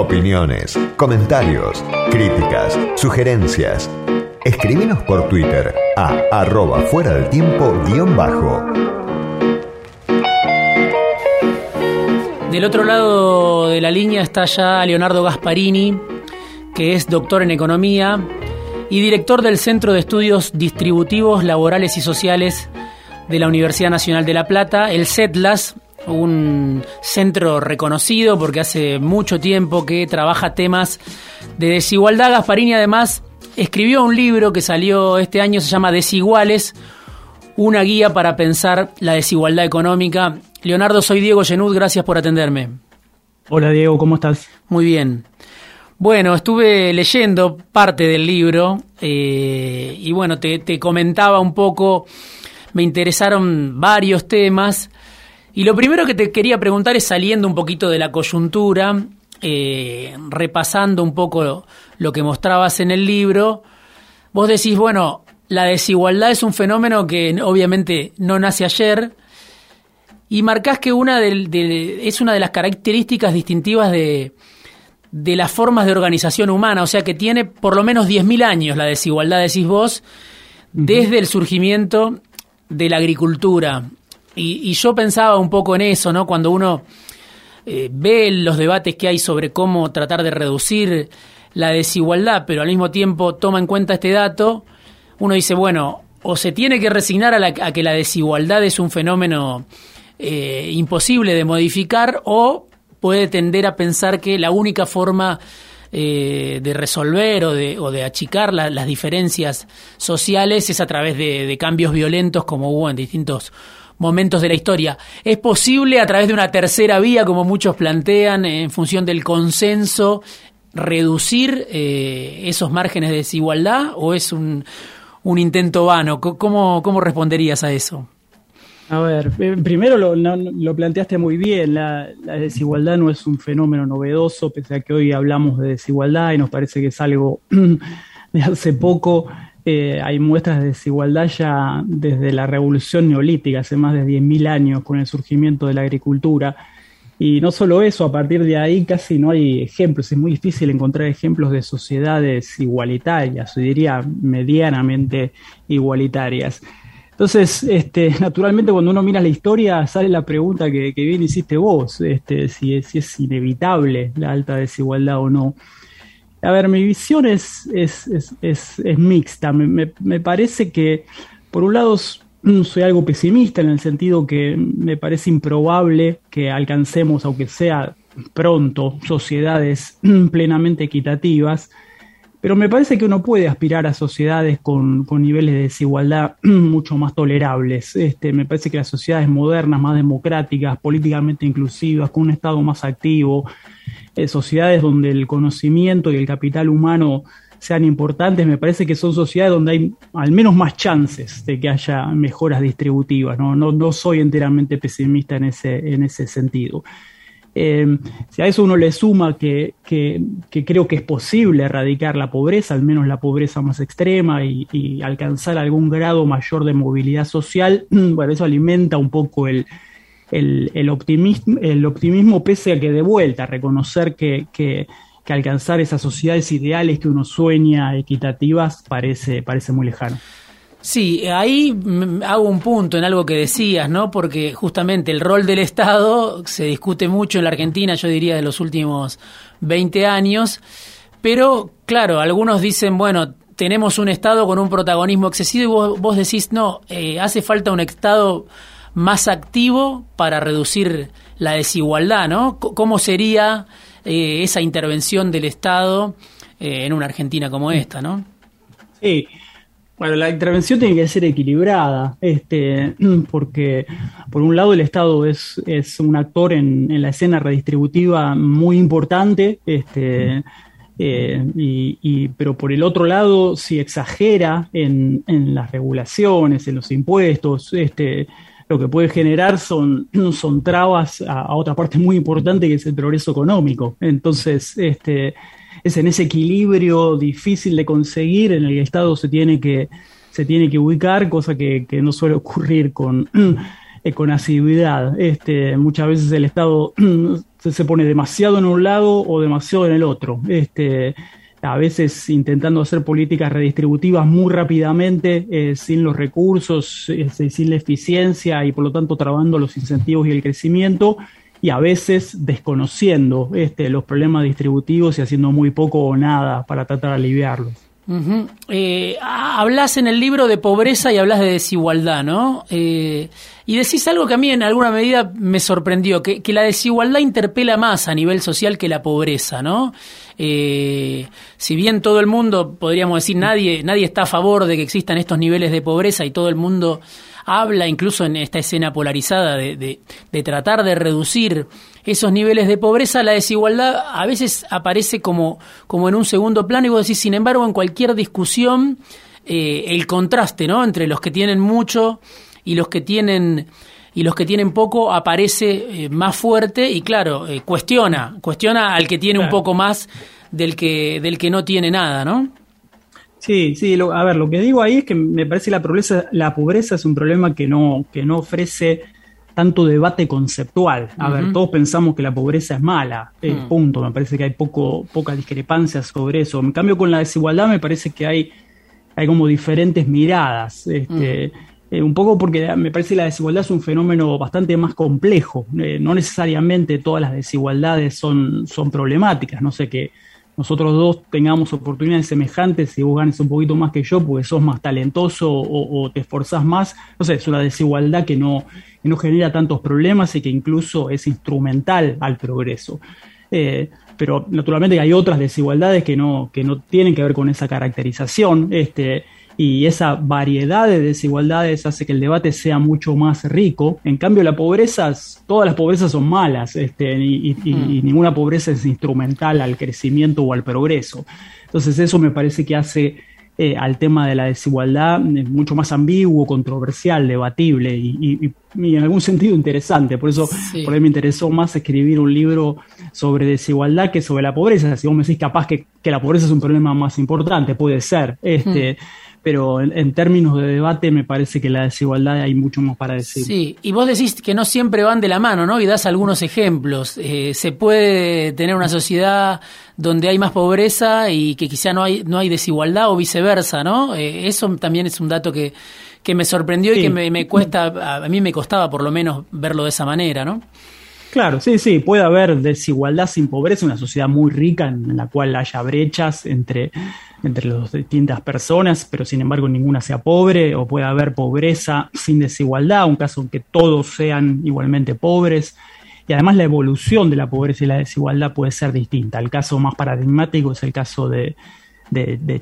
Opiniones, comentarios, críticas, sugerencias. Escríbenos por Twitter a arroba fuera del tiempo guion bajo. Del otro lado de la línea está ya Leonardo Gasparini, que es doctor en economía y director del Centro de Estudios Distributivos Laborales y Sociales de la Universidad Nacional de La Plata, el CETLAS, un centro reconocido porque hace mucho tiempo que trabaja temas de desigualdad. Gasparini además escribió un libro que salió este año, se llama Desiguales, una guía para pensar la desigualdad económica. Leonardo, soy Diego Genud, gracias por atenderme. Hola Diego, ¿cómo estás? Muy bien. Bueno, estuve leyendo parte del libro eh, y bueno, te, te comentaba un poco, me interesaron varios temas y lo primero que te quería preguntar es saliendo un poquito de la coyuntura, eh, repasando un poco lo, que mostrabas en el libro, vos decís, bueno, la desigualdad es un fenómeno que obviamente no nace ayer, y marcás que una es una de las características distintivas de, de las formas de organización humana, o sea que tiene por lo menos 10.000 años la desigualdad, decís vos, desde el surgimiento de la agricultura. Y, yo pensaba un poco en eso, ¿no? Cuando uno eh, ve los debates que hay sobre cómo tratar de reducir la desigualdad, pero al mismo tiempo toma en cuenta este dato, uno dice, bueno, o se tiene que resignar a, que la desigualdad es un fenómeno eh, imposible de modificar, o puede tender a pensar que la única forma eh, de resolver o de, o de achicar las diferencias sociales es a través de, cambios violentos como hubo en distintos momentos de la historia. ¿Es posible a través de una tercera vía, como muchos plantean, en función del consenso, reducir eh, esos márgenes de desigualdad o es un, un intento vano? ¿Cómo, ¿Cómo responderías a eso? A ver, eh, primero lo, lo planteaste muy bien, la, desigualdad no es un fenómeno novedoso, pese a que hoy hablamos de desigualdad y nos parece que es algo de hace poco, eh, hay muestras de desigualdad ya desde la revolución neolítica, hace más de 10.000 años, con el surgimiento de la agricultura. Y no solo eso, a partir de ahí casi no hay ejemplos, es muy difícil encontrar ejemplos de sociedades igualitarias, o diría medianamente igualitarias. Entonces, este, naturalmente cuando uno mira la historia sale la pregunta que, bien hiciste vos, este, si es inevitable la alta desigualdad o no. A ver, mi visión es, es, es, es, mixta. Me, me, parece que, por un lado, soy algo pesimista en el sentido que me parece improbable que alcancemos, aunque sea pronto, sociedades plenamente equitativas. Pero me parece que uno puede aspirar a sociedades con, con niveles de desigualdad mucho más tolerables. Este, me parece que las sociedades modernas, más democráticas, políticamente inclusivas, con un Estado más activo, eh, sociedades donde el conocimiento y el capital humano sean importantes, me parece que son sociedades donde hay al menos más chances de que haya mejoras distributivas. No, no, no soy enteramente pesimista en ese, en ese sentido. Eh, si a eso uno le suma que, que, creo que es posible erradicar la pobreza, al menos la pobreza más extrema, y, y, alcanzar algún grado mayor de movilidad social, bueno, eso alimenta un poco el, el, optimismo, pese a que de vuelta, reconocer que, alcanzar esas sociedades ideales que uno sueña, equitativas, parece, parece muy lejano. Sí, ahí hago un punto en algo que decías, ¿no? Porque justamente el rol del Estado se discute mucho en la Argentina, yo diría, de los últimos 20 años, pero claro, algunos dicen, bueno, tenemos un Estado con un protagonismo excesivo y vos, vos decís, no, eh, hace falta un Estado más activo para reducir la desigualdad, ¿no? ¿Cómo sería eh, esa intervención del Estado eh, en una Argentina como esta, no? Sí. Bueno, la intervención tiene que ser equilibrada, este, porque por un lado el Estado es, es un actor en, la escena redistributiva muy importante, este, eh, y, pero por el otro lado, si exagera en, en las regulaciones, en los impuestos, este, lo que puede generar son, son trabas a, otra parte muy importante que es el progreso económico. Entonces, este, es en ese equilibrio difícil de conseguir en el que el Estado se tiene que, se tiene que ubicar, cosa que, no suele ocurrir con, con asiduidad. Este, muchas veces el Estado se pone demasiado en un lado o demasiado en el otro. Este, a veces intentando hacer políticas redistributivas muy rápidamente, eh, sin los recursos, este, sin la eficiencia y por lo tanto trabando los incentivos y el crecimiento, y a veces desconociendo este, los problemas distributivos y haciendo muy poco o nada para tratar de aliviarlos. Eh, hablas en el libro de pobreza y hablas de desigualdad, ¿no? Y decís algo que a mí en alguna medida me sorprendió, que, la desigualdad interpela más a nivel social que la pobreza, ¿no? Eh, si bien todo el mundo, podríamos decir, nadie, nadie está a favor de que existan estos niveles de pobreza y todo el mundo habla, incluso en esta escena polarizada, de, de, tratar de reducir esos niveles de pobreza, la desigualdad a veces aparece como, como en un segundo plano y vos decís, sin embargo, en cualquier discusión, eh, el contraste ¿no? entre los que tienen mucho y los que tienen y los que tienen poco aparece eh, más fuerte y claro, eh, cuestiona, cuestiona al que tiene un poco más del que, del que no tiene nada, ¿no? Sí, sí, a ver, lo que digo ahí es que me parece que la pobreza, la pobreza es un problema que no, que no ofrece tanto debate conceptual. A ver, todos pensamos que la pobreza es mala, eh, mm. punto. Me parece que hay poco, poca discrepancia sobre eso. En cambio, con la desigualdad me parece que hay, hay como diferentes miradas. Este, mm. Eh, un poco porque me parece que la desigualdad es un fenómeno bastante más complejo. Eh, no necesariamente todas las desigualdades son, son problemáticas. No sé qué nosotros dos tengamos oportunidades semejantes y vos ganes un poquito más que yo porque sos más talentoso o, te esforzás más, no sé, es una desigualdad que no, no genera tantos problemas y que incluso es instrumental al progreso. Eh, pero naturalmente hay otras desigualdades que no, que no tienen que ver con esa caracterización. Este, y esa variedad de desigualdades hace que el debate sea mucho más rico. En cambio, la pobreza, todas las pobrezas son malas este, y, mm. ninguna pobreza es instrumental al crecimiento o al progreso. Entonces eso me parece que hace eh, al tema de la desigualdad eh, mucho más ambiguo, controversial, debatible y, en algún sentido interesante. Por eso por ahí me interesó más escribir un libro sobre desigualdad que sobre la pobreza. Si vos me decís capaz que, que la pobreza es un problema más importante, puede ser. Este, mm pero en, términos de debate me parece que la desigualdad hay mucho más para decir. Sí, y vos decís que no siempre van de la mano, ¿no? Y das algunos ejemplos. Eh, se puede tener una sociedad donde hay más pobreza y que quizá no hay, no hay desigualdad o viceversa, ¿no? Eh, eso también es un dato que, que me sorprendió y que me, me cuesta, a mí me costaba por lo menos verlo de esa manera, ¿no? Claro, sí, sí, puede haber desigualdad sin pobreza, una sociedad muy rica en la cual haya brechas entre, entre las distintas personas, pero sin embargo ninguna sea pobre, o puede haber pobreza sin desigualdad, un caso en que todos sean igualmente pobres. Y además la evolución de la pobreza y la desigualdad puede ser distinta. El caso más paradigmático es el caso de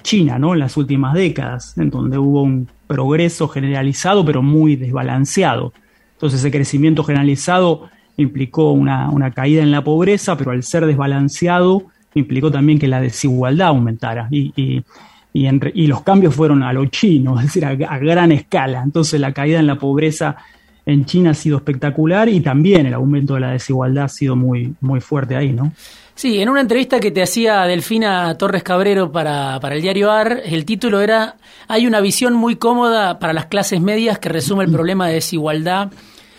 China, ¿no? En las últimas décadas, en donde hubo un progreso generalizado, pero muy desbalanceado. Entonces, ese crecimiento generalizado implicó una, caída en la pobreza, pero al ser desbalanceado implicó también que la desigualdad aumentara. Y, y, y, los cambios fueron a lo chino, es decir, a, gran escala. Entonces la caída en la pobreza en China ha sido espectacular y también el aumento de la desigualdad ha sido muy, muy fuerte ahí, ¿no? Sí, en una entrevista que te hacía Delfina Torres Cabrero para, para el diario AR, el título era Hay una visión muy cómoda para las clases medias que resume el problema de desigualdad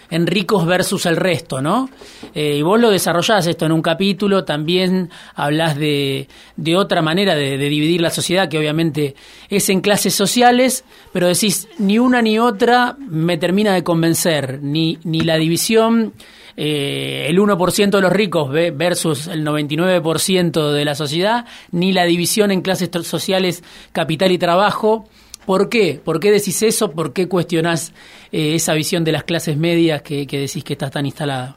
en ricos versus el resto, ¿no? Eh, y vos lo desarrollás esto en un capítulo, también hablas de, de otra manera de, dividir la sociedad, que obviamente es en clases sociales, pero decís, ni una ni otra me termina de convencer, ni, ni la división... Eh, el 1% de los ricos versus el 99% de la sociedad, ni la división en clases sociales capital y trabajo, ¿Por qué? ¿Por qué decís eso? ¿Por qué cuestionás eh, esa visión de las clases medias que, decís que está tan instalada?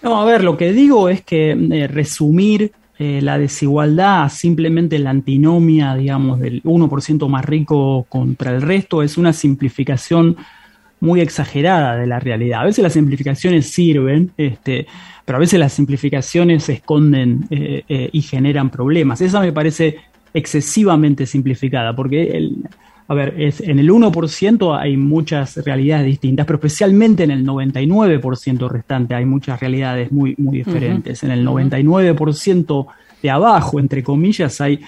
No, a ver, lo que digo es que eh, resumir eh, la desigualdad simplemente la antinomia, digamos, del 1% más rico contra el resto es una simplificación muy exagerada de la realidad. A veces las simplificaciones sirven, este, pero a veces las simplificaciones se esconden y generan problemas. Esa me parece excesivamente simplificada, porque el, a ver, es, en el 1% hay muchas realidades distintas, pero especialmente en el 99% restante hay muchas realidades muy, muy diferentes. En el 99% de abajo, entre comillas, hay,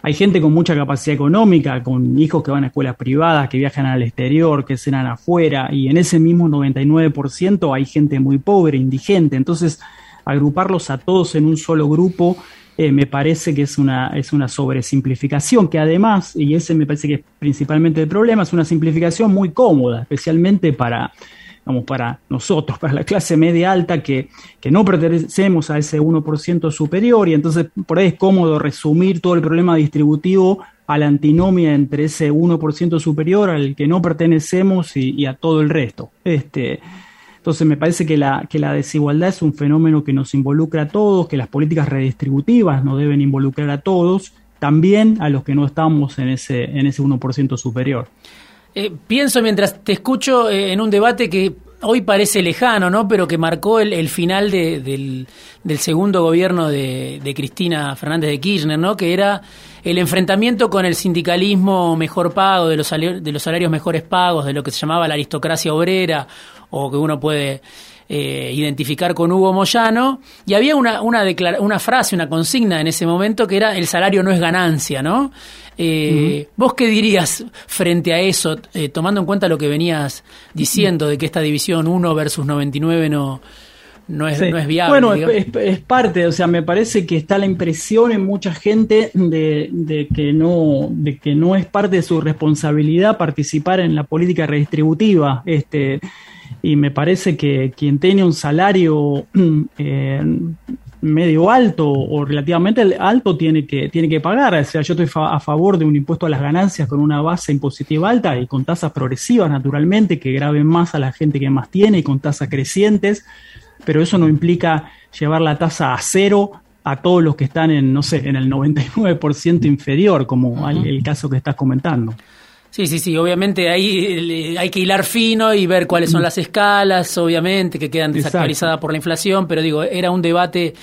hay gente con mucha capacidad económica, con hijos que van a escuelas privadas, que viajan al exterior, que cenan afuera, y en ese mismo 99% hay gente muy pobre, indigente. Entonces, agruparlos a todos en un solo grupo eh, me parece que es una, es una sobresimplificación, que además, y ese me parece que es principalmente el problema, es una simplificación muy cómoda, especialmente para, vamos, para nosotros, para la clase media alta, que, que no pertenecemos a ese 1% superior, y entonces por ahí es cómodo resumir todo el problema distributivo a la antinomia entre ese 1% superior al que no pertenecemos y, y a todo el resto. Este, entonces me parece que la, desigualdad es un fenómeno que nos involucra a todos, que las políticas redistributivas nos deben involucrar a todos, también a los que no estamos en ese, en ese 1% superior. Eh, pienso mientras te escucho eh, en un debate que hoy parece lejano, ¿no? Pero que marcó el, final del, segundo gobierno de, de, Cristina Fernández de Kirchner, ¿no? Que era el enfrentamiento con el sindicalismo mejor pago, de los, de los salarios mejores pagos, de lo que se llamaba la aristocracia obrera o que uno puede eh, identificar con Hugo Moyano, y había una, una, una frase, una consigna en ese momento que era el salario no es ganancia, ¿no? Eh, ¿Vos qué dirías frente a eso, eh, tomando en cuenta lo que venías diciendo de que esta división 1 versus 99 no, no es, no es viable. Bueno, es, parte, o sea, me parece que está la impresión en mucha gente de, de, que no, de que no es parte de su responsabilidad participar en la política redistributiva. Este, y me parece que quien tiene un salario eh, medio alto o relativamente alto tiene que, tiene que pagar. O sea, yo estoy a favor de un impuesto a las ganancias con una base impositiva alta y con tasas progresivas, naturalmente, que graben más a la gente que más tiene y con tasas crecientes, pero eso no implica llevar la tasa a cero a todos los que están en, no sé, en el 99% inferior, como el caso que estás comentando. Sí, sí, sí, obviamente ahí hay que hilar fino y ver cuáles son mm. las escalas, obviamente, que quedan desactualizadas por la inflación, pero digo, era un debate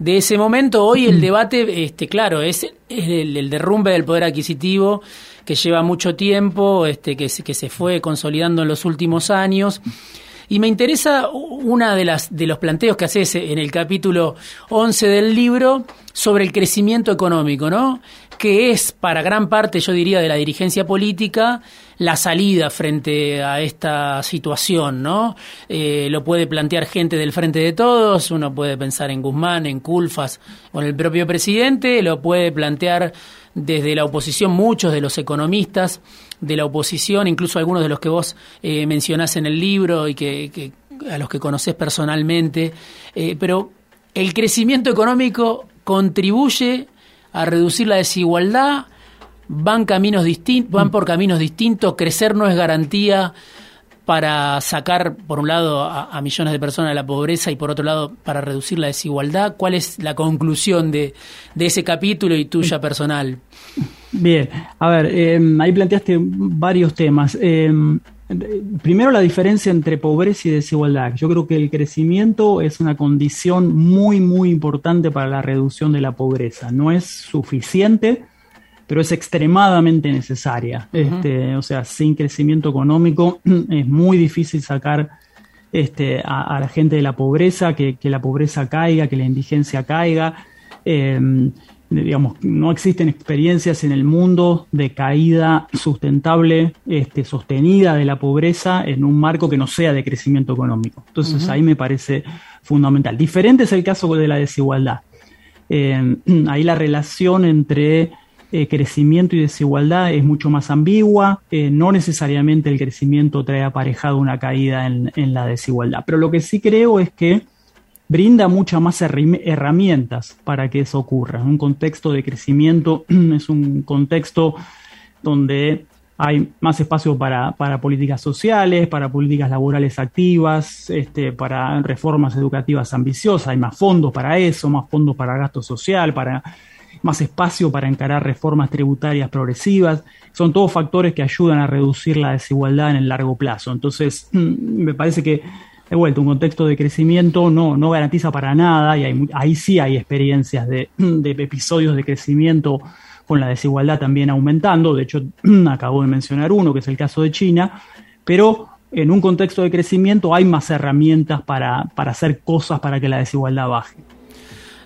de ese momento. Hoy el mm. debate, este, claro, es, el, derrumbe del poder adquisitivo que lleva mucho tiempo, este, que, que se fue consolidando en los últimos años. Y me interesa una de las de los planteos que haces en el capítulo 11 del libro sobre el crecimiento económico, ¿no? Que es para gran parte, yo diría, de la dirigencia política la salida frente a esta situación, ¿no? Eh, lo puede plantear gente del Frente de Todos, uno puede pensar en Guzmán, en Culfas o en el propio presidente, lo puede plantear desde la oposición muchos de los economistas de la oposición, incluso algunos de los que vos eh, mencionás en el libro y que, a los que conocés personalmente, eh, pero el crecimiento económico contribuye a reducir la desigualdad, van caminos distintos, van por caminos distintos, crecer no es garantía para sacar, por un lado, a, millones de personas de la pobreza y por otro lado, para reducir la desigualdad. ¿Cuál es la conclusión de, de ese capítulo y tuya personal? Bien, a ver, em, ahí planteaste varios temas. Em, primero, la diferencia entre pobreza y desigualdad. Yo creo que el crecimiento es una condición muy, muy importante para la reducción de la pobreza. No es suficiente, pero es extremadamente necesaria. este, o sea, sin crecimiento económico es muy difícil sacar este, a, la gente de la pobreza, que, la pobreza caiga, que la indigencia caiga. Em, digamos, no existen experiencias en el mundo de caída sustentable, este, sostenida de la pobreza en un marco que no sea de crecimiento económico. Entonces ahí me parece fundamental. Diferente es el caso de la desigualdad. Eh, ahí la relación entre eh, crecimiento y desigualdad es mucho más ambigua. Eh, no necesariamente el crecimiento trae aparejado una caída en la desigualdad. Pero lo que sí creo es que brinda muchas más herramientas para que eso ocurra. Un contexto de crecimiento es un contexto donde hay más espacio para, políticas sociales, para políticas laborales activas, este, para reformas educativas ambiciosas, hay más fondos para eso, más fondos para gasto social, para más espacio para encarar reformas tributarias progresivas. Son todos factores que ayudan a reducir la desigualdad en el largo plazo. Entonces, me parece que de vuelta, un contexto de crecimiento no, no garantiza para nada, y ahí sí hay experiencias de, episodios de crecimiento con la desigualdad también aumentando, de hecho acabo de mencionar uno, que es el caso de China, pero en un contexto de crecimiento hay más herramientas para, para hacer cosas para que la desigualdad baje.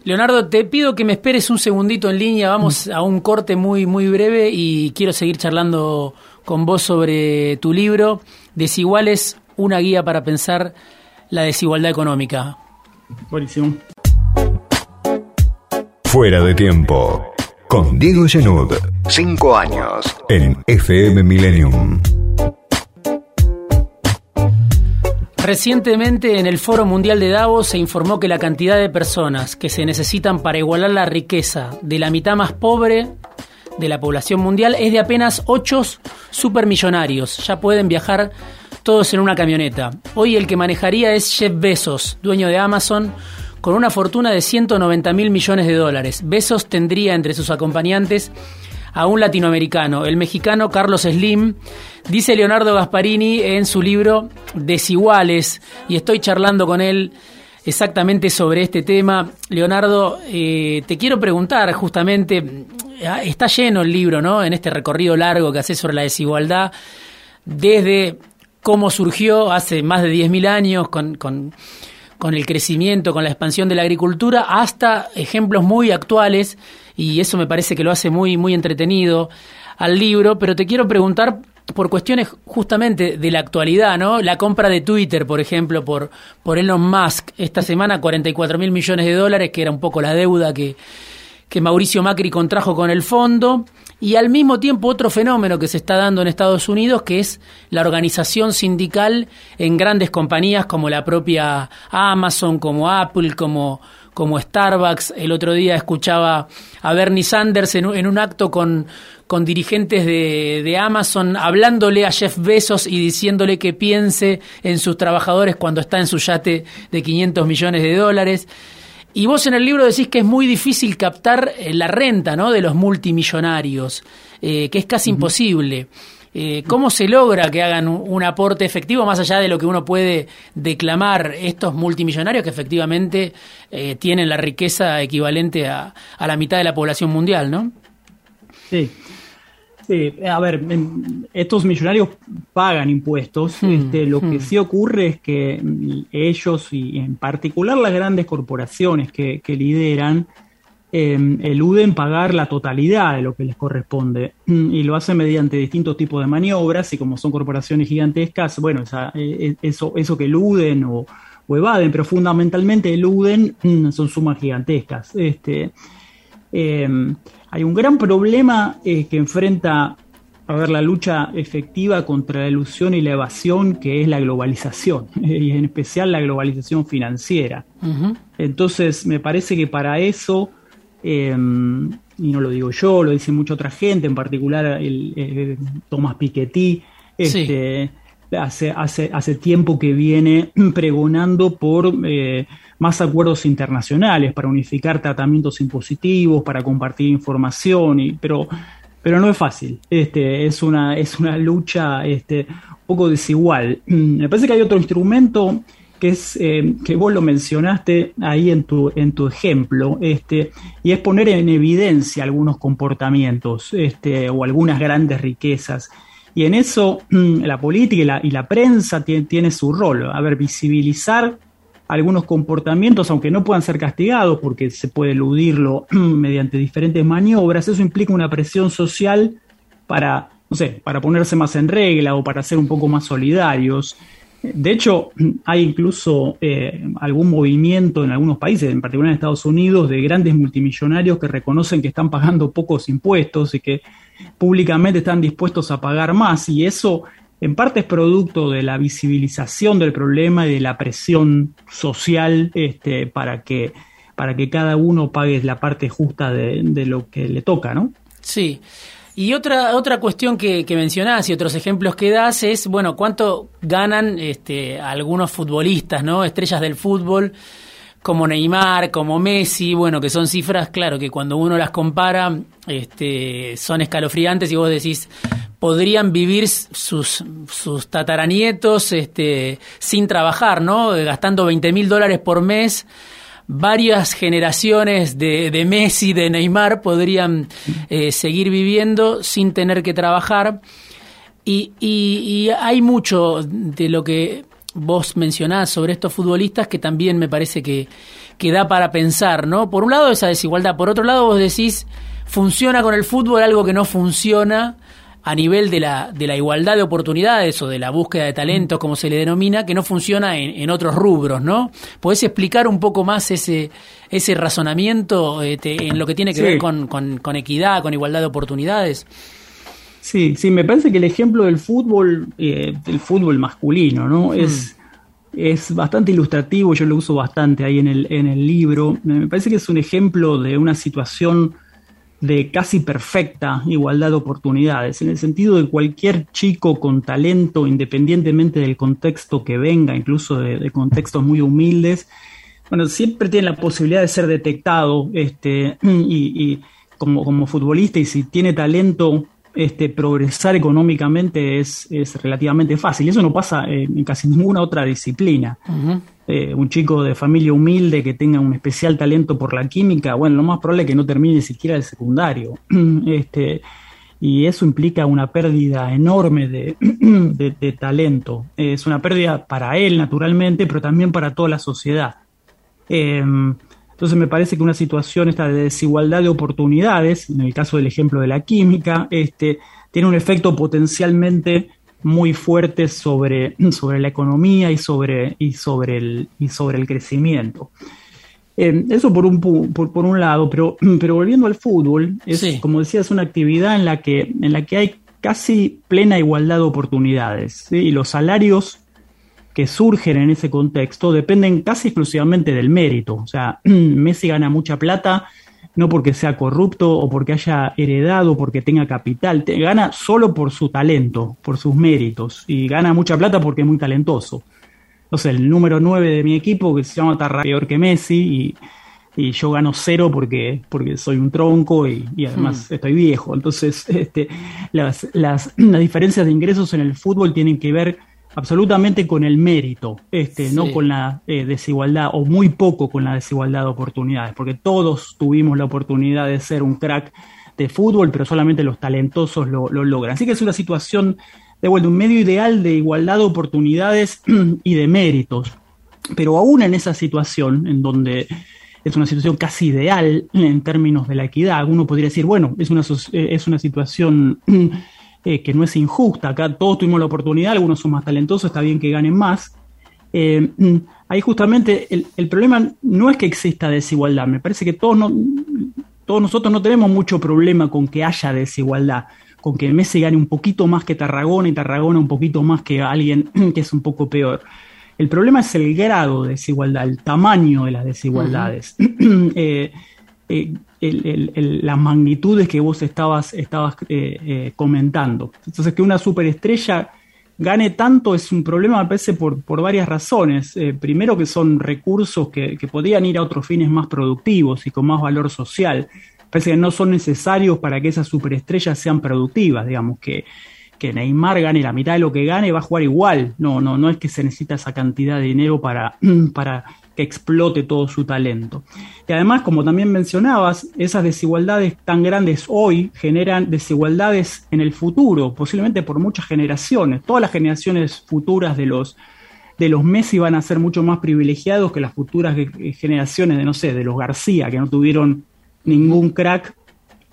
Leonardo, te pido que me esperes un segundito en línea, vamos mm. a un corte muy, muy breve y quiero seguir charlando con vos sobre tu libro, Desiguales una guía para pensar la desigualdad económica. Buenísimo. Fuera de tiempo. Con Diego Genud. Cinco años. En FM Millennium. Recientemente en el Foro Mundial de Davos se informó que la cantidad de personas que se necesitan para igualar la riqueza de la mitad más pobre de la población mundial es de apenas 8 supermillonarios. Ya pueden viajar todos en una camioneta. Hoy el que manejaría es Jeff Bezos, dueño de Amazon, con una fortuna de 190 mil millones de dólares. Bezos tendría entre sus acompañantes a un latinoamericano, el mexicano Carlos Slim, dice Leonardo Gasparini en su libro Desiguales, y estoy charlando con él exactamente sobre este tema. Leonardo, eh, te quiero preguntar justamente, ah, está lleno el libro, ¿no? En este recorrido largo que hace sobre la desigualdad, desde cómo surgió hace más de 10.000 años con, con, con el crecimiento, con la expansión de la agricultura, hasta ejemplos muy actuales, y eso me parece que lo hace muy, muy entretenido al libro, pero te quiero preguntar por cuestiones justamente de la actualidad, ¿no? La compra de Twitter, por ejemplo, por, por Elon Musk, esta semana 44 mil millones de dólares, que era un poco la deuda que, que Mauricio Macri contrajo con el fondo, y al mismo tiempo otro fenómeno que se está dando en Estados Unidos, que es la organización sindical en grandes compañías como la propia Amazon, como Apple, como, como Starbucks. El otro día escuchaba a Bernie Sanders en, un acto con, con dirigentes de, de, Amazon hablándole a Jeff Bezos y diciéndole que piense en sus trabajadores cuando está en su yate de 500 millones de dólares. Y vos en el libro decís que es muy difícil captar eh, la renta ¿no? de los multimillonarios, eh, que es casi imposible. Eh, ¿Cómo se logra que hagan un, aporte efectivo más allá de lo que uno puede declamar estos multimillonarios que efectivamente eh, tienen la riqueza equivalente a, a, la mitad de la población mundial, ¿no? Sí. Sí, a ver, estos millonarios pagan impuestos. Hmm, este, lo hmm. que sí ocurre es que ellos, y en particular las grandes corporaciones que, que lideran, eh, eluden pagar la totalidad de lo que les corresponde y lo hacen mediante distintos tipos de maniobras y como son corporaciones gigantescas, bueno, esa, e, e, eso, eso que eluden o, o, evaden, pero fundamentalmente eluden mm, son sumas gigantescas. Este, eh, hay un gran problema eh, que enfrenta a ver la lucha efectiva contra la ilusión y la evasión, que es la globalización, y en especial la globalización financiera. Entonces, me parece que para eso, eh, y no lo digo yo, lo dice mucha otra gente, en particular el, el Thomas Piketty, este, sí. Hace, hace, hace tiempo que viene pregonando por eh, más acuerdos internacionales para unificar tratamientos impositivos, para compartir información, y, pero, pero no es fácil. Este, es, una, es una lucha este, un poco desigual. Me parece que hay otro instrumento que es eh, que vos lo mencionaste ahí en tu, en tu ejemplo, este, y es poner en evidencia algunos comportamientos este, o algunas grandes riquezas. Y en eso la política y la, y la prensa tiene, su rol, a ver, visibilizar algunos comportamientos, aunque no puedan ser castigados porque se puede eludirlo mediante diferentes maniobras, eso implica una presión social para, no sé, para ponerse más en regla o para ser un poco más solidarios. De hecho, hay incluso eh, algún movimiento en algunos países, en particular en Estados Unidos, de grandes multimillonarios que reconocen que están pagando pocos impuestos y que públicamente están dispuestos a pagar más y eso en parte es producto de la visibilización del problema y de la presión social este, para, que, para que cada uno pague la parte justa de, de lo que le toca, ¿no? Sí. Y otra, otra cuestión que, que, mencionás y otros ejemplos que das es, bueno, cuánto ganan este, algunos futbolistas, ¿no? Estrellas del fútbol, como Neymar, como Messi, bueno, que son cifras, claro, que cuando uno las compara, este, son escalofriantes y vos decís, podrían vivir sus, sus tataranietos este, sin trabajar, ¿no? Gastando 20 mil dólares por mes. Varias generaciones de, de Messi, de Neymar, podrían eh, seguir viviendo sin tener que trabajar. Y, hay mucho de lo que vos mencionás sobre estos futbolistas que también me parece que, que da para pensar, ¿no? Por un lado esa desigualdad, por otro lado vos decís, funciona con el fútbol algo que no funciona a nivel de la, de la igualdad de oportunidades o de la búsqueda de talentos, como se le denomina, que no funciona en, otros rubros, ¿no? ¿Podés explicar un poco más ese, ese razonamiento este, en lo que tiene que ver con, con, equidad, con igualdad de oportunidades? Sí, sí, me parece que el ejemplo del fútbol, eh, del fútbol masculino, ¿no? Mm. Es, es bastante ilustrativo, yo lo uso bastante ahí en el, en el libro. Me parece que es un ejemplo de una situación de casi perfecta igualdad de oportunidades, en el sentido de cualquier chico con talento, independientemente del contexto que venga, incluso de, contextos muy humildes, bueno, siempre tiene la posibilidad de ser detectado este, y, como, como futbolista y si tiene talento este, progresar económicamente es, relativamente fácil. Y eso no pasa en, casi ninguna otra disciplina. Eh, un chico de familia humilde que tenga un especial talento por la química, bueno, lo más probable es que no termine ni siquiera el secundario. este, y eso implica una pérdida enorme de, talento. Es una pérdida para él, naturalmente, pero también para toda la sociedad. Em, entonces me parece que una situación esta de desigualdad de oportunidades, en el caso del ejemplo de la química, este, tiene un efecto potencialmente muy fuerte sobre, sobre la economía y sobre, y sobre, el, y sobre el crecimiento. Eh, eso por un, por, por, un lado, pero, pero volviendo al fútbol, es, como decía, es una actividad en la que, en la que hay casi plena igualdad de oportunidades. Y los salarios que surgen en ese contexto dependen casi exclusivamente del mérito. O sea, Messi gana mucha plata no porque sea corrupto o porque haya heredado, porque tenga capital, gana solo por su talento, por sus méritos, y gana mucha plata porque es muy talentoso. Entonces, el número 9 de mi equipo, que se llama Tarra, peor que Messi, y, yo gano cero porque, porque soy un tronco y, además hmm. estoy viejo. Entonces, este, las, las diferencias de ingresos en el fútbol tienen que ver absolutamente con el mérito, este, no con la eh, desigualdad, o muy poco con la desigualdad de oportunidades, porque todos tuvimos la oportunidad de ser un crack de fútbol, pero solamente los talentosos lo, logran. Así que es una situación de vuelta, un medio ideal de igualdad de oportunidades y de méritos. Pero aún en esa situación, en donde es una situación casi ideal en términos de la equidad, uno podría decir, bueno, es una, eh, es una situación eh, que no es injusta. Acá todos tuvimos la oportunidad, algunos son más talentosos, está bien que ganen más. Eh, mm, ahí justamente el, problema no es que exista desigualdad, me parece que todos, no, todos nosotros no tenemos mucho problema con que haya desigualdad, con que Messi gane un poquito más que Tarragona y Tarragona un poquito más que alguien que es un poco peor. El problema es el grado de desigualdad, el tamaño de las desigualdades. Eh, las magnitudes que vos estabas, estabas eh, eh, comentando. Entonces, que una superestrella gane tanto es un problema, me parece, por, por varias razones. primero, que son recursos que, que, podrían ir a otros fines más productivos y con más valor social. Parece que no son necesarios para que esas superestrellas sean productivas, digamos, que, que Neymar gane la mitad de lo que gane va a jugar igual. No, no, no es que se necesita esa cantidad de dinero para, para que explote todo su talento. Y además, como también mencionabas, esas desigualdades tan grandes hoy generan desigualdades en el futuro, posiblemente por muchas generaciones. Todas las generaciones futuras de los de los Messi van a ser mucho más privilegiados que las futuras generaciones de, no sé, de los García, que no tuvieron ningún crack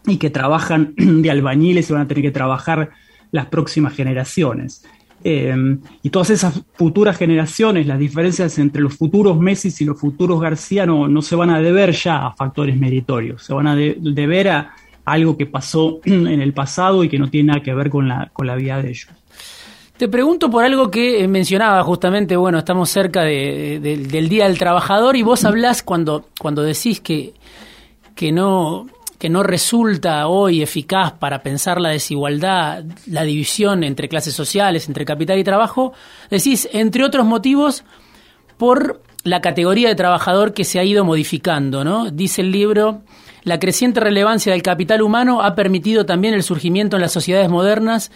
y que trabajan de albañiles y van a tener que trabajar las próximas generaciones. Em, y todas esas futuras generaciones, las diferencias entre los futuros Messi y los futuros García no, se van a deber ya a factores meritorios, se van a deber a algo que pasó en el pasado y que no tiene nada que ver con la, con la vida de ellos. Te pregunto por algo que mencionaba justamente, bueno, estamos cerca del Día del Trabajador y vos hablás cuando, cuando decís que, que no, que no resulta hoy eficaz para pensar la desigualdad, la división entre clases sociales, entre capital y trabajo, decís, entre otros motivos, por la categoría de trabajador que se ha ido modificando, ¿no? Dice el libro, la creciente relevancia del capital humano ha permitido también el surgimiento en las sociedades modernas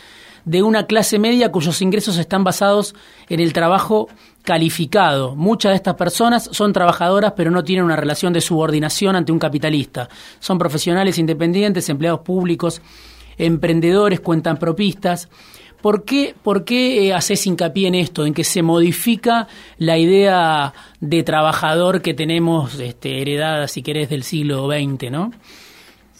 de una clase media cuyos ingresos están basados en el trabajo calificado. Muchas de estas personas son trabajadoras pero no tienen una relación de subordinación ante un capitalista. Son profesionales independientes, empleados públicos, emprendedores, cuentan propistas. ¿Por qué, por qué eh, haces hincapié en esto, en que se modifica la idea de trabajador que tenemos este, heredada, si querés, del siglo XX, ¿no?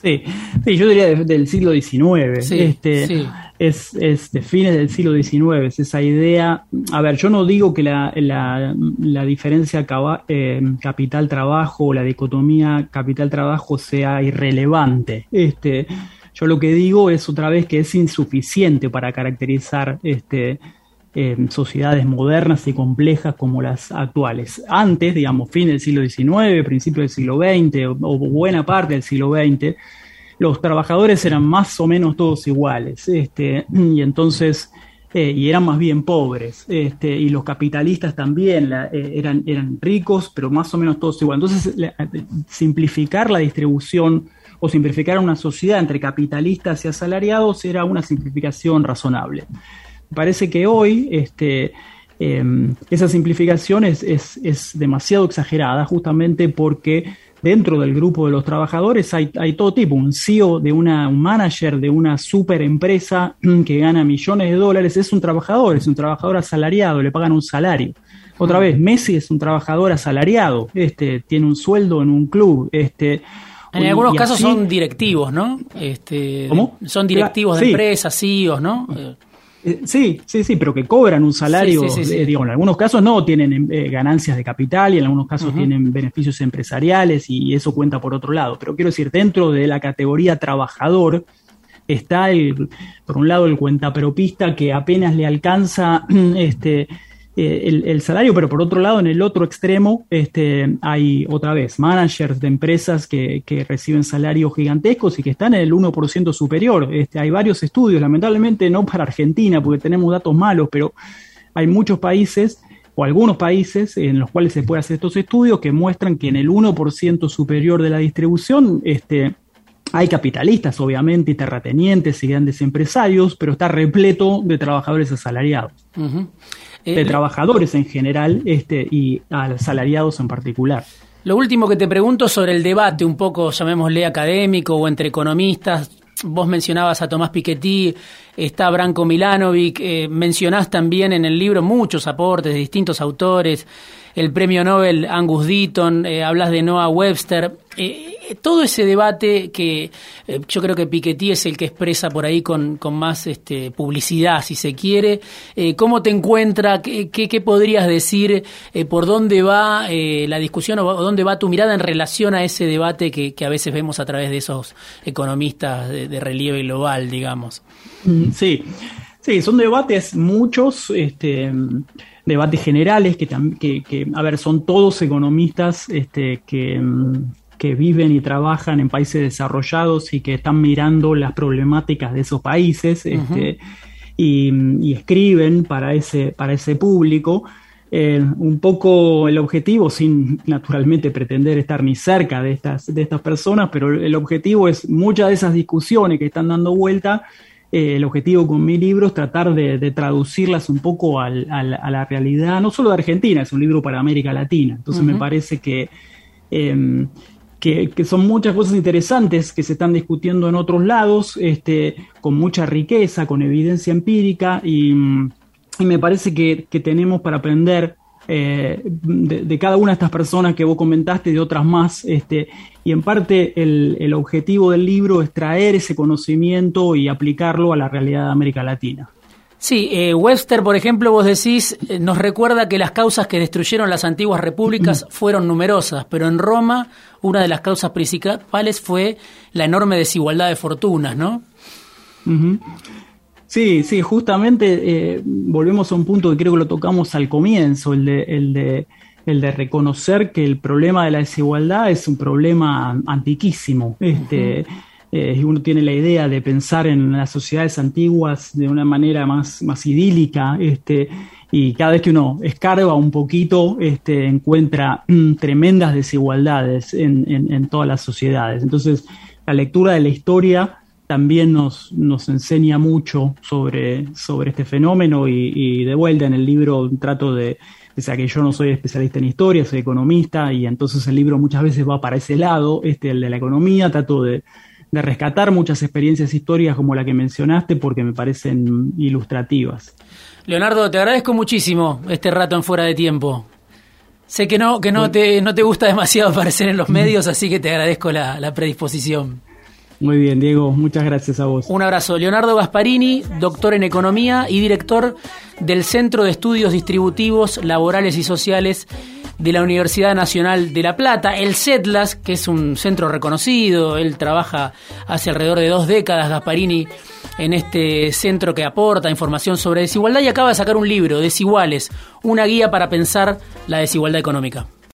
Sí, sí yo diría del siglo XIX. este, Es, es, de fines del siglo XIX, es esa idea. A ver, yo no digo que la, la, la diferencia eh, capital-trabajo o la dicotomía capital-trabajo sea irrelevante. Este, yo lo que digo es otra vez que es insuficiente para caracterizar este, sociedades modernas y complejas como las actuales. Antes, digamos, fin del siglo XIX, principio del siglo XX o, buena parte del siglo XX, los trabajadores eran más o menos todos iguales, este, y entonces, eh, y eran más bien pobres, este, y los capitalistas también eh, eran, eran ricos, pero más o menos todos iguales. Entonces, simplificar la distribución o simplificar una sociedad entre capitalistas y asalariados era una simplificación razonable. Parece que hoy este, em, esa simplificación es, es, demasiado exagerada justamente porque dentro del grupo de los trabajadores hay, hay todo tipo, un CEO de una, un manager de una super empresa que gana millones de dólares es un trabajador, es un trabajador asalariado, le pagan un salario. Otra mm. vez, Messi es un trabajador asalariado, este, tiene un sueldo en un club, este, en algunos casos son directivos, ¿no? Este, ¿Cómo? Son directivos de empresas, CEOs, ¿no? Eh, sí, sí, sí, pero que cobran un salario, eh, digo, en algunos casos no tienen eh, ganancias de capital y en algunos casos tienen beneficios empresariales y eso cuenta por otro lado. Pero quiero decir, dentro de la categoría trabajador está el, por un lado el cuentapropista que apenas le alcanza este eh, el, salario, pero por otro lado, en el otro extremo, este, hay otra vez managers de empresas que, reciben salarios gigantescos y que están en el 1% superior. Este, hay varios estudios, lamentablemente no para Argentina, porque tenemos datos malos, pero hay muchos países o algunos países en los cuales se puede hacer estos estudios que muestran que en el 1% superior de la distribución, este, hay capitalistas, obviamente, y terratenientes y grandes empresarios, pero está repleto de trabajadores asalariados. Eh, de trabajadores en general este, y asalariados en particular. Lo último que te pregunto sobre el debate, un poco llamémosle académico o entre economistas. Vos mencionabas a Tomás Piketty, está Branko Milanovic, eh, mencionás también en el libro muchos aportes de distintos autores, el premio Nobel Angus Deaton, eh, hablas de Noah Webster. Eh, todo ese debate que eh, yo creo que Piketty es el que expresa por ahí con, con más este, publicidad, si se quiere. ¿Cómo te encuentra? ¿Qué, qué, podrías decir? ¿Por dónde va la discusión o dónde va tu mirada en relación a ese debate que, a veces vemos a través de esos economistas de, de relieve global, digamos? Mm, sí. Sí, son debates muchos, este, debates generales que, que, a ver, son todos economistas este, que, que viven y trabajan en países desarrollados y que están mirando las problemáticas de esos países este, y, escriben para ese, para ese público. Eh, un poco el objetivo, sin naturalmente pretender estar ni cerca de estas, de estas personas, pero el objetivo es muchas de esas discusiones que están dando vuelta eh, el objetivo con mi libro es tratar de, traducirlas un poco a la realidad, no solo de Argentina, es un libro para América Latina. Entonces me parece em, que, que, son muchas cosas interesantes que se están discutiendo en otros lados, este, con mucha riqueza, con evidencia empírica, y, me parece que, que tenemos para aprender eh, de, cada una de estas personas que vos comentaste, de otras más, este, y en parte el, objetivo del libro es traer ese conocimiento y aplicarlo a la realidad de América Latina. Sí, eh, Webster, por ejemplo, vos decís, eh, nos recuerda que las causas que destruyeron las antiguas repúblicas fueron numerosas, pero en Roma una de las causas principales fue la enorme desigualdad de fortunas, ¿no? Sí, sí, justamente eh, volvemos a un punto que creo que lo tocamos al comienzo, el de, el de, el de reconocer que el problema de la desigualdad es un problema antiquísimo. Este, eh, uno tiene la idea de pensar en las sociedades antiguas de una manera más, más idílica, este, y cada vez que uno escarba un poquito, este, encuentra mm, tremendas desigualdades en, en, en todas las sociedades. Entonces, la lectura de la historia también nos, nos enseña mucho sobre, sobre este fenómeno y, de vuelta en el libro trato de, pese a que yo no soy especialista en historia, soy economista y entonces el libro muchas veces va para ese lado, este, el de la economía, trato de, de rescatar muchas experiencias históricas como la que mencionaste porque me parecen ilustrativas. Leonardo, te agradezco muchísimo este rato en fuera de tiempo. Sé que no, que no te, no te gusta demasiado aparecer en los medios, así que te agradezco la, la predisposición. Muy bien, Diego, muchas gracias a vos. Un abrazo. Leonardo Gasparini, doctor en Economía y director del Centro de Estudios Distributivos, Laborales y Sociales de la Universidad Nacional de La Plata, el CETLAS, que es un centro reconocido, él trabaja hace alrededor de dos décadas, Gasparini, en este centro que aporta información sobre desigualdad y acaba de sacar un libro, Desiguales, una guía para pensar la desigualdad económica.